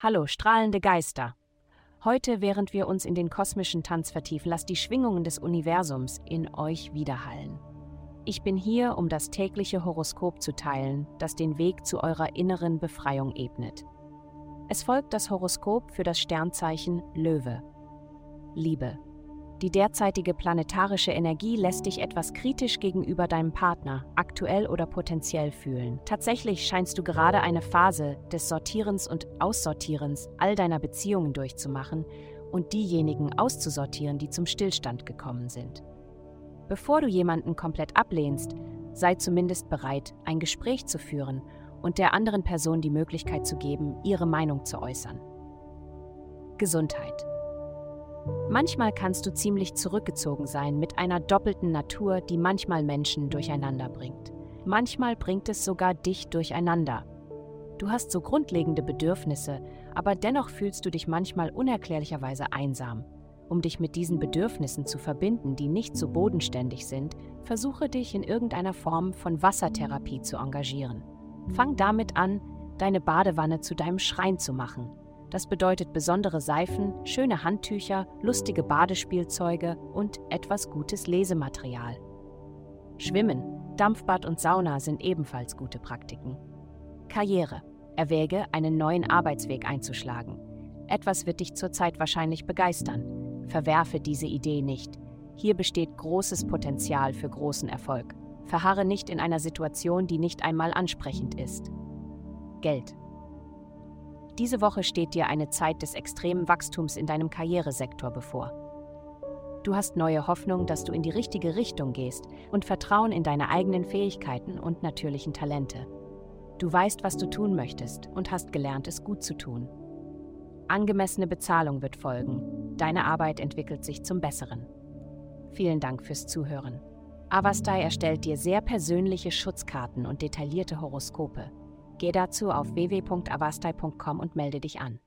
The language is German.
Hallo, strahlende Geister. Heute, während wir uns in den kosmischen Tanz vertiefen, lasst die Schwingungen des Universums in euch widerhallen. Ich bin hier, um das tägliche Horoskop zu teilen, das den Weg zu eurer inneren Befreiung ebnet. Es folgt das Horoskop für das Sternzeichen Löwe. Liebe. Die derzeitige planetarische Energie lässt dich etwas kritisch gegenüber deinem Partner, aktuell oder potenziell fühlen. Tatsächlich scheinst du gerade eine Phase des Sortierens und Aussortierens all deiner Beziehungen durchzumachen und diejenigen auszusortieren, die zum Stillstand gekommen sind. Bevor du jemanden komplett ablehnst, sei zumindest bereit, ein Gespräch zu führen und der anderen Person die Möglichkeit zu geben, ihre Meinung zu äußern. Gesundheit. Manchmal kannst du ziemlich zurückgezogen sein mit einer doppelten Natur, die manchmal Menschen durcheinander bringt. Manchmal bringt es sogar dich durcheinander. Du hast so grundlegende Bedürfnisse, aber dennoch fühlst du dich manchmal unerklärlicherweise einsam. Um dich mit diesen Bedürfnissen zu verbinden, die nicht so bodenständig sind, versuche dich in irgendeiner Form von Wassertherapie zu engagieren. Fang damit an, deine Badewanne zu deinem Schrein zu machen das bedeutet besondere Seifen, schöne Handtücher, lustige Badespielzeuge und etwas gutes Lesematerial. Schwimmen, Dampfbad und Sauna sind ebenfalls gute Praktiken. Karriere. Erwäge, einen neuen Arbeitsweg einzuschlagen. Etwas wird dich zurzeit wahrscheinlich begeistern. Verwerfe diese Idee nicht. Hier besteht großes Potenzial für großen Erfolg. Verharre nicht in einer Situation, die nicht einmal ansprechend ist. Geld. Diese Woche steht dir eine Zeit des extremen Wachstums in deinem Karrieresektor bevor. Du hast neue Hoffnung, dass du in die richtige Richtung gehst und Vertrauen in deine eigenen Fähigkeiten und natürlichen Talente. Du weißt, was du tun möchtest und hast gelernt, es gut zu tun. Angemessene Bezahlung wird folgen. Deine Arbeit entwickelt sich zum Besseren. Vielen Dank fürs Zuhören. Avastai erstellt dir sehr persönliche Schutzkarten und detaillierte Horoskope. Geh dazu auf www.avastai.com und melde dich an.